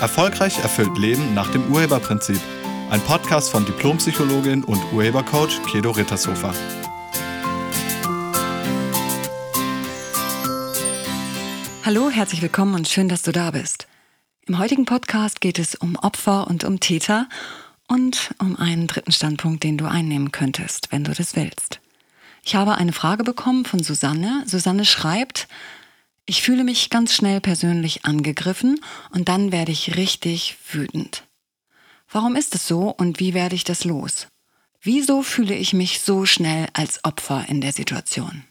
Erfolgreich erfüllt Leben nach dem Urheberprinzip. Ein Podcast von Diplompsychologin und Urhebercoach Kedo Rittershofer. Hallo, herzlich willkommen und schön, dass du da bist. Im heutigen Podcast geht es um Opfer und um Täter und um einen dritten Standpunkt, den du einnehmen könntest, wenn du das willst. Ich habe eine Frage bekommen von Susanne. Susanne schreibt, ich fühle mich ganz schnell persönlich angegriffen und dann werde ich richtig wütend. Warum ist es so und wie werde ich das los? Wieso fühle ich mich so schnell als Opfer in der Situation?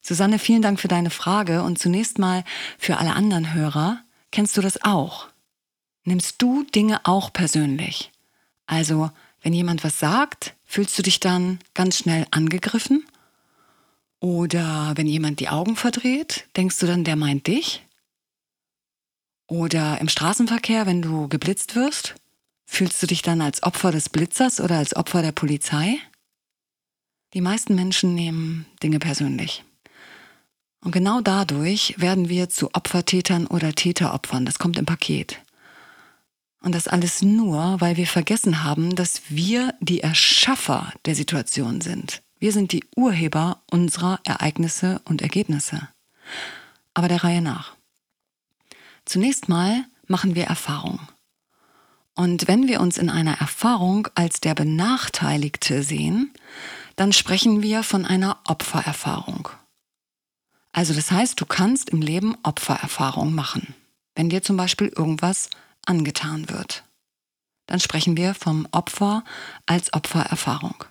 Susanne, vielen Dank für deine Frage und zunächst mal für alle anderen Hörer. Kennst du das auch? Nimmst du Dinge auch persönlich? Also, wenn jemand was sagt, fühlst du dich dann ganz schnell angegriffen? Oder wenn jemand die Augen verdreht, denkst du dann, der meint dich? Oder im Straßenverkehr, wenn du geblitzt wirst, fühlst du dich dann als Opfer des Blitzers oder als Opfer der Polizei? Die meisten Menschen nehmen Dinge persönlich. Und genau dadurch werden wir zu Opfertätern oder Täteropfern. Das kommt im Paket. Und das alles nur, weil wir vergessen haben, dass wir die Erschaffer der Situation sind. Wir sind die Urheber unserer Ereignisse und Ergebnisse. Aber der Reihe nach. Zunächst mal machen wir Erfahrung. Und wenn wir uns in einer Erfahrung als der Benachteiligte sehen, dann sprechen wir von einer Opfererfahrung. Also das heißt, du kannst im Leben Opfererfahrung machen. Wenn dir zum Beispiel irgendwas angetan wird, dann sprechen wir vom Opfer als Opfererfahrung.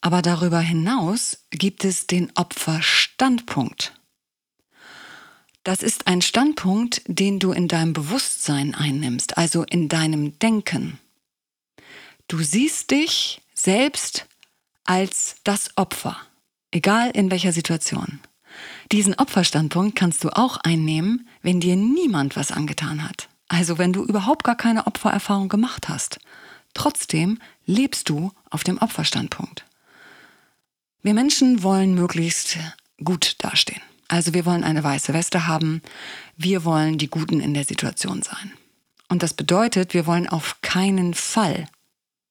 Aber darüber hinaus gibt es den Opferstandpunkt. Das ist ein Standpunkt, den du in deinem Bewusstsein einnimmst, also in deinem Denken. Du siehst dich selbst als das Opfer, egal in welcher Situation. Diesen Opferstandpunkt kannst du auch einnehmen, wenn dir niemand was angetan hat. Also wenn du überhaupt gar keine Opfererfahrung gemacht hast. Trotzdem lebst du auf dem Opferstandpunkt. Wir Menschen wollen möglichst gut dastehen. Also wir wollen eine weiße Weste haben. Wir wollen die Guten in der Situation sein. Und das bedeutet, wir wollen auf keinen Fall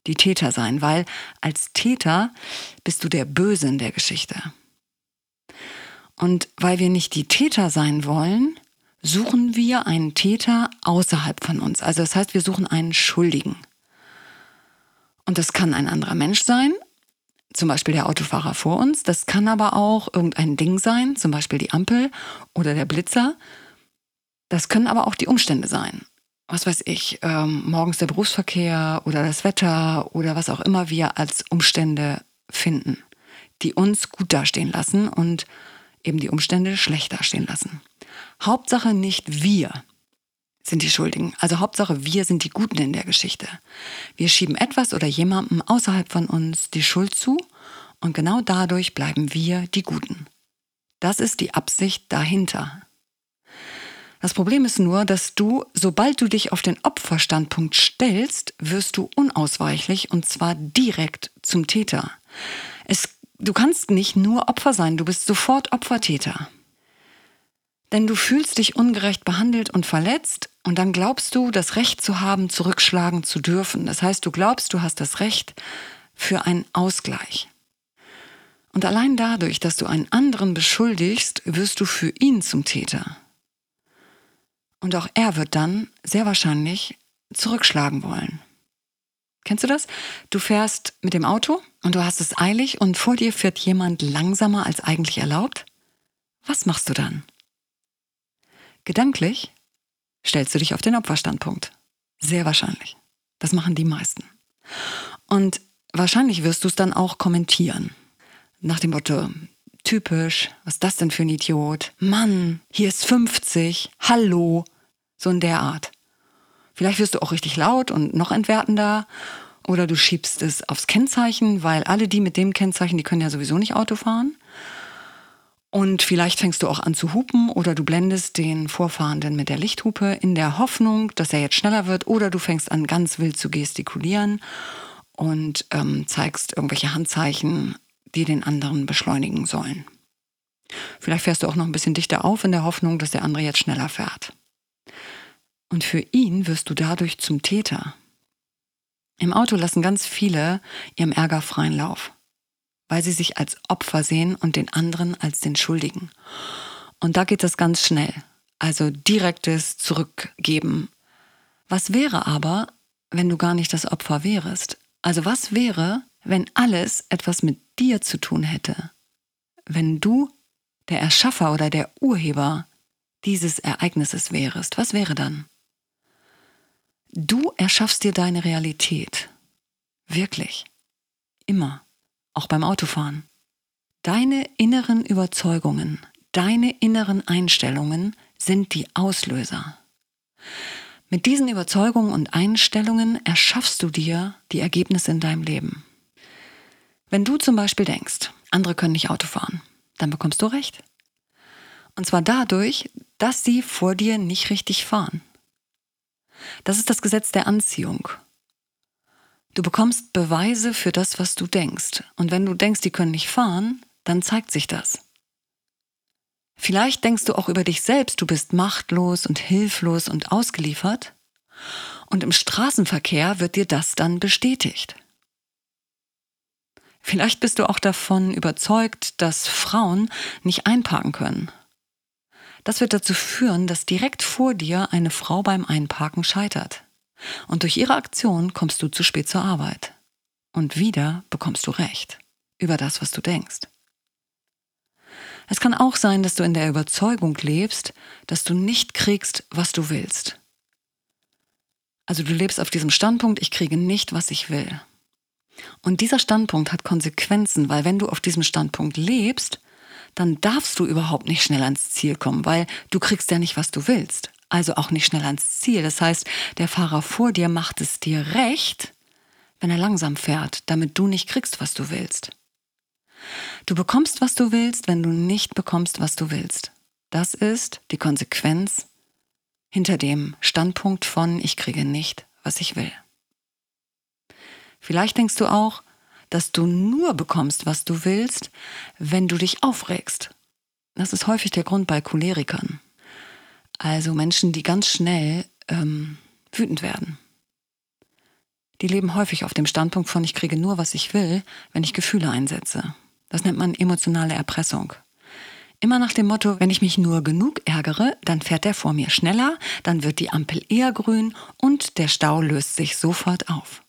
die Täter sein, weil als Täter bist du der Böse in der Geschichte. Und weil wir nicht die Täter sein wollen, suchen wir einen Täter außerhalb von uns. Also das heißt, wir suchen einen Schuldigen. Und das kann ein anderer Mensch sein, zum Beispiel der Autofahrer vor uns. Das kann aber auch irgendein Ding sein, zum Beispiel die Ampel oder der Blitzer. Das können aber auch die Umstände sein. Was weiß ich, ähm, morgens der Berufsverkehr oder das Wetter oder was auch immer wir als Umstände finden, die uns gut dastehen lassen und eben die Umstände schlecht dastehen lassen. Hauptsache nicht wir sind die Schuldigen. Also Hauptsache, wir sind die Guten in der Geschichte. Wir schieben etwas oder jemandem außerhalb von uns die Schuld zu und genau dadurch bleiben wir die Guten. Das ist die Absicht dahinter. Das Problem ist nur, dass du, sobald du dich auf den Opferstandpunkt stellst, wirst du unausweichlich und zwar direkt zum Täter. Es, du kannst nicht nur Opfer sein, du bist sofort Opfertäter. Denn du fühlst dich ungerecht behandelt und verletzt und dann glaubst du, das Recht zu haben, zurückschlagen zu dürfen. Das heißt, du glaubst, du hast das Recht für einen Ausgleich. Und allein dadurch, dass du einen anderen beschuldigst, wirst du für ihn zum Täter. Und auch er wird dann sehr wahrscheinlich zurückschlagen wollen. Kennst du das? Du fährst mit dem Auto und du hast es eilig und vor dir fährt jemand langsamer als eigentlich erlaubt. Was machst du dann? Gedanklich stellst du dich auf den Opferstandpunkt. Sehr wahrscheinlich. Das machen die meisten. Und wahrscheinlich wirst du es dann auch kommentieren. Nach dem Motto, typisch, was ist das denn für ein Idiot? Mann, hier ist 50, hallo, so in der Art. Vielleicht wirst du auch richtig laut und noch entwertender oder du schiebst es aufs Kennzeichen, weil alle die mit dem Kennzeichen, die können ja sowieso nicht Auto fahren. Und vielleicht fängst du auch an zu hupen oder du blendest den Vorfahrenden mit der Lichthupe in der Hoffnung, dass er jetzt schneller wird oder du fängst an ganz wild zu gestikulieren und ähm, zeigst irgendwelche Handzeichen, die den anderen beschleunigen sollen. Vielleicht fährst du auch noch ein bisschen dichter auf in der Hoffnung, dass der andere jetzt schneller fährt. Und für ihn wirst du dadurch zum Täter. Im Auto lassen ganz viele ihrem Ärger freien Lauf, weil sie sich als Opfer sehen und den anderen als den Schuldigen. Und da geht es ganz schnell. Also direktes Zurückgeben. Was wäre aber, wenn du gar nicht das Opfer wärest? Also was wäre, wenn alles etwas mit dir zu tun hätte? Wenn du der Erschaffer oder der Urheber dieses Ereignisses wärest, was wäre dann? Du erschaffst dir deine Realität. Wirklich. Immer. Auch beim Autofahren. Deine inneren Überzeugungen, deine inneren Einstellungen sind die Auslöser. Mit diesen Überzeugungen und Einstellungen erschaffst du dir die Ergebnisse in deinem Leben. Wenn du zum Beispiel denkst, andere können nicht Auto fahren, dann bekommst du recht. Und zwar dadurch, dass sie vor dir nicht richtig fahren. Das ist das Gesetz der Anziehung. Du bekommst Beweise für das, was du denkst. Und wenn du denkst, die können nicht fahren, dann zeigt sich das. Vielleicht denkst du auch über dich selbst, du bist machtlos und hilflos und ausgeliefert. Und im Straßenverkehr wird dir das dann bestätigt. Vielleicht bist du auch davon überzeugt, dass Frauen nicht einparken können. Das wird dazu führen, dass direkt vor dir eine Frau beim Einparken scheitert. Und durch ihre Aktion kommst du zu spät zur Arbeit. Und wieder bekommst du Recht über das, was du denkst. Es kann auch sein, dass du in der Überzeugung lebst, dass du nicht kriegst, was du willst. Also du lebst auf diesem Standpunkt, ich kriege nicht, was ich will. Und dieser Standpunkt hat Konsequenzen, weil wenn du auf diesem Standpunkt lebst, dann darfst du überhaupt nicht schnell ans Ziel kommen, weil du kriegst ja nicht, was du willst. Also auch nicht schnell ans Ziel. Das heißt, der Fahrer vor dir macht es dir recht, wenn er langsam fährt, damit du nicht kriegst, was du willst. Du bekommst, was du willst, wenn du nicht bekommst, was du willst. Das ist die Konsequenz hinter dem Standpunkt von ich kriege nicht, was ich will. Vielleicht denkst du auch, dass du nur bekommst, was du willst, wenn du dich aufregst. Das ist häufig der Grund bei Cholerikern. Also Menschen, die ganz schnell ähm, wütend werden. Die leben häufig auf dem Standpunkt von, ich kriege nur, was ich will, wenn ich Gefühle einsetze. Das nennt man emotionale Erpressung. Immer nach dem Motto, wenn ich mich nur genug ärgere, dann fährt der vor mir schneller, dann wird die Ampel eher grün und der Stau löst sich sofort auf.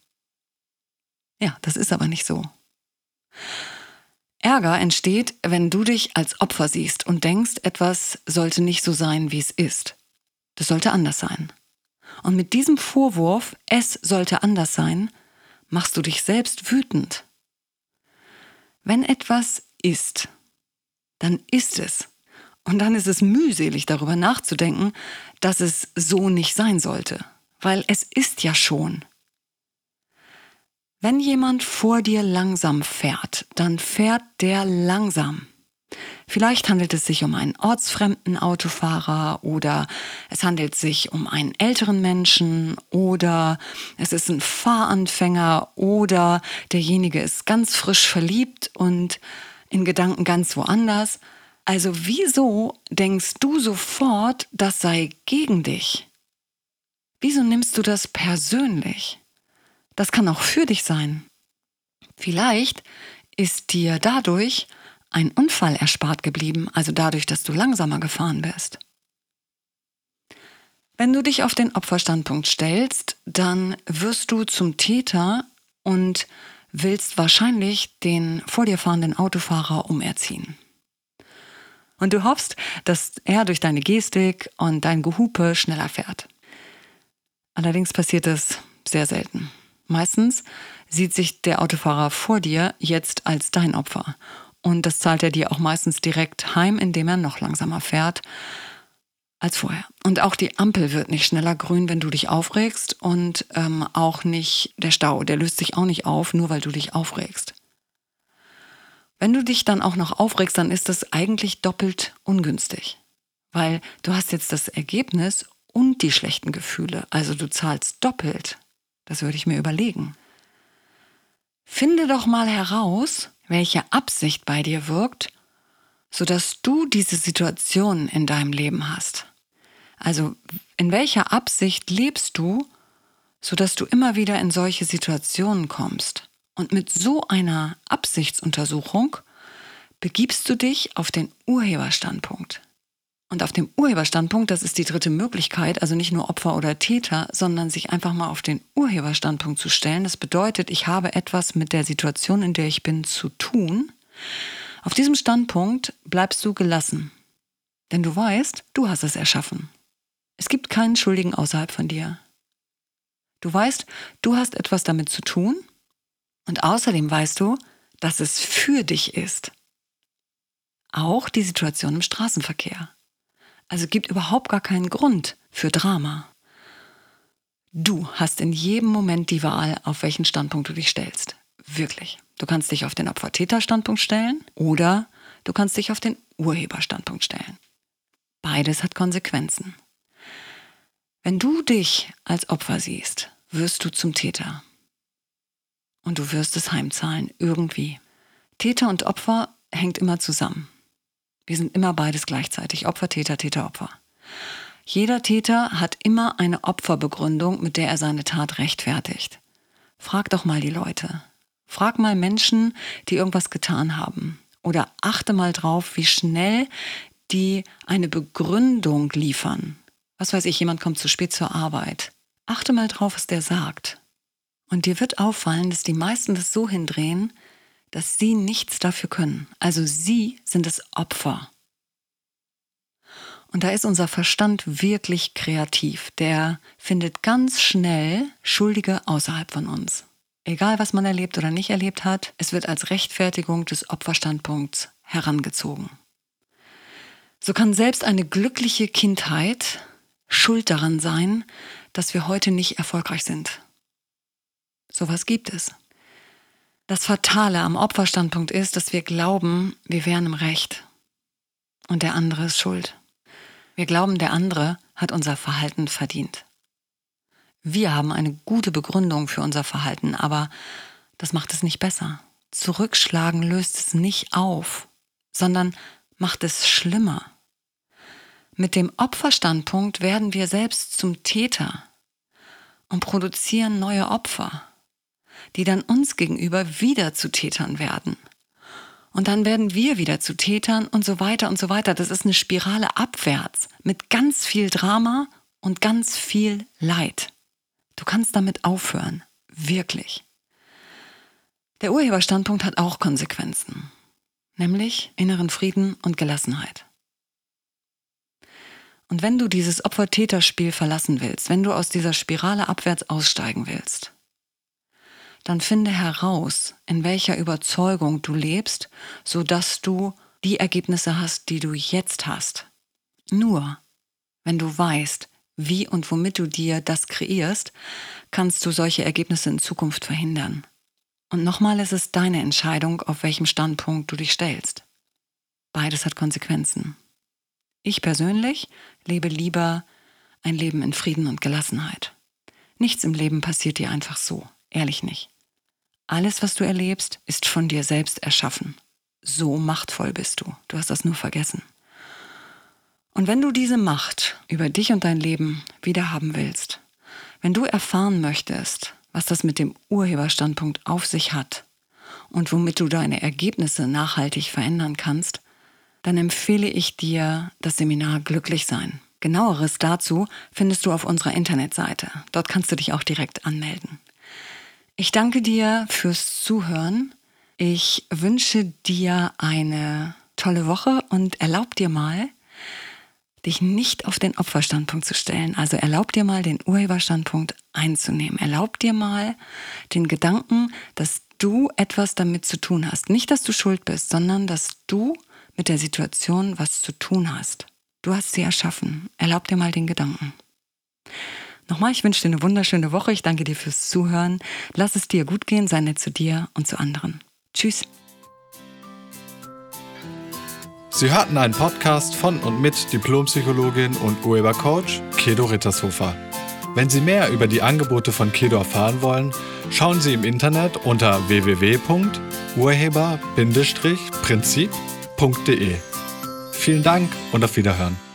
Ja, das ist aber nicht so. Ärger entsteht, wenn du dich als Opfer siehst und denkst, etwas sollte nicht so sein, wie es ist. Das sollte anders sein. Und mit diesem Vorwurf, es sollte anders sein, machst du dich selbst wütend. Wenn etwas ist, dann ist es. Und dann ist es mühselig darüber nachzudenken, dass es so nicht sein sollte, weil es ist ja schon. Wenn jemand vor dir langsam fährt, dann fährt der langsam. Vielleicht handelt es sich um einen ortsfremden Autofahrer oder es handelt sich um einen älteren Menschen oder es ist ein Fahranfänger oder derjenige ist ganz frisch verliebt und in Gedanken ganz woanders. Also wieso denkst du sofort, das sei gegen dich? Wieso nimmst du das persönlich? Das kann auch für dich sein. Vielleicht ist dir dadurch ein Unfall erspart geblieben, also dadurch, dass du langsamer gefahren bist. Wenn du dich auf den Opferstandpunkt stellst, dann wirst du zum Täter und willst wahrscheinlich den vor dir fahrenden Autofahrer umerziehen. Und du hoffst, dass er durch deine Gestik und dein Gehupe schneller fährt. Allerdings passiert es sehr selten. Meistens sieht sich der Autofahrer vor dir jetzt als dein Opfer. Und das zahlt er dir auch meistens direkt heim, indem er noch langsamer fährt als vorher. Und auch die Ampel wird nicht schneller grün, wenn du dich aufregst. Und ähm, auch nicht der Stau, der löst sich auch nicht auf, nur weil du dich aufregst. Wenn du dich dann auch noch aufregst, dann ist das eigentlich doppelt ungünstig. Weil du hast jetzt das Ergebnis und die schlechten Gefühle. Also du zahlst doppelt. Das würde ich mir überlegen. Finde doch mal heraus, welche Absicht bei dir wirkt, sodass du diese Situation in deinem Leben hast. Also in welcher Absicht lebst du, sodass du immer wieder in solche Situationen kommst? Und mit so einer Absichtsuntersuchung begibst du dich auf den Urheberstandpunkt. Und auf dem Urheberstandpunkt, das ist die dritte Möglichkeit, also nicht nur Opfer oder Täter, sondern sich einfach mal auf den Urheberstandpunkt zu stellen. Das bedeutet, ich habe etwas mit der Situation, in der ich bin, zu tun. Auf diesem Standpunkt bleibst du gelassen. Denn du weißt, du hast es erschaffen. Es gibt keinen Schuldigen außerhalb von dir. Du weißt, du hast etwas damit zu tun und außerdem weißt du, dass es für dich ist. Auch die Situation im Straßenverkehr. Also gibt überhaupt gar keinen Grund für Drama. Du hast in jedem Moment die Wahl, auf welchen Standpunkt du dich stellst. Wirklich. Du kannst dich auf den Opfer-Täter-Standpunkt stellen oder du kannst dich auf den Urheber-Standpunkt stellen. Beides hat Konsequenzen. Wenn du dich als Opfer siehst, wirst du zum Täter. Und du wirst es heimzahlen, irgendwie. Täter und Opfer hängt immer zusammen. Wir sind immer beides gleichzeitig. Opfer, Täter, Täter, Opfer. Jeder Täter hat immer eine Opferbegründung, mit der er seine Tat rechtfertigt. Frag doch mal die Leute. Frag mal Menschen, die irgendwas getan haben. Oder achte mal drauf, wie schnell die eine Begründung liefern. Was weiß ich, jemand kommt zu spät zur Arbeit. Achte mal drauf, was der sagt. Und dir wird auffallen, dass die meisten das so hindrehen, dass sie nichts dafür können. Also sie sind das Opfer. Und da ist unser Verstand wirklich kreativ. Der findet ganz schnell Schuldige außerhalb von uns. Egal, was man erlebt oder nicht erlebt hat, es wird als Rechtfertigung des Opferstandpunkts herangezogen. So kann selbst eine glückliche Kindheit schuld daran sein, dass wir heute nicht erfolgreich sind. Sowas gibt es. Das Fatale am Opferstandpunkt ist, dass wir glauben, wir wären im Recht und der andere ist schuld. Wir glauben, der andere hat unser Verhalten verdient. Wir haben eine gute Begründung für unser Verhalten, aber das macht es nicht besser. Zurückschlagen löst es nicht auf, sondern macht es schlimmer. Mit dem Opferstandpunkt werden wir selbst zum Täter und produzieren neue Opfer die dann uns gegenüber wieder zu Tätern werden. Und dann werden wir wieder zu Tätern und so weiter und so weiter. Das ist eine Spirale abwärts mit ganz viel Drama und ganz viel Leid. Du kannst damit aufhören. Wirklich. Der Urheberstandpunkt hat auch Konsequenzen, nämlich inneren Frieden und Gelassenheit. Und wenn du dieses Opfer-Täter-Spiel verlassen willst, wenn du aus dieser Spirale abwärts aussteigen willst, dann finde heraus, in welcher Überzeugung du lebst, sodass du die Ergebnisse hast, die du jetzt hast. Nur wenn du weißt, wie und womit du dir das kreierst, kannst du solche Ergebnisse in Zukunft verhindern. Und nochmal ist es deine Entscheidung, auf welchem Standpunkt du dich stellst. Beides hat Konsequenzen. Ich persönlich lebe lieber ein Leben in Frieden und Gelassenheit. Nichts im Leben passiert dir einfach so, ehrlich nicht. Alles, was du erlebst, ist von dir selbst erschaffen. So machtvoll bist du. Du hast das nur vergessen. Und wenn du diese Macht über dich und dein Leben wieder haben willst, wenn du erfahren möchtest, was das mit dem Urheberstandpunkt auf sich hat und womit du deine Ergebnisse nachhaltig verändern kannst, dann empfehle ich dir das Seminar Glücklich sein. Genaueres dazu findest du auf unserer Internetseite. Dort kannst du dich auch direkt anmelden. Ich danke dir fürs Zuhören. Ich wünsche dir eine tolle Woche und erlaub dir mal, dich nicht auf den Opferstandpunkt zu stellen. Also erlaub dir mal, den Urheberstandpunkt einzunehmen. Erlaub dir mal den Gedanken, dass du etwas damit zu tun hast. Nicht, dass du schuld bist, sondern dass du mit der Situation was zu tun hast. Du hast sie erschaffen. Erlaub dir mal den Gedanken. Nochmal, ich wünsche dir eine wunderschöne Woche. Ich danke dir fürs Zuhören. Lass es dir gut gehen, sei nett zu dir und zu anderen. Tschüss. Sie hörten einen Podcast von und mit Diplompsychologin und Urhebercoach Kedo Rittershofer. Wenn Sie mehr über die Angebote von Kedo erfahren wollen, schauen Sie im Internet unter www.urheber-prinzip.de. Vielen Dank und auf Wiederhören.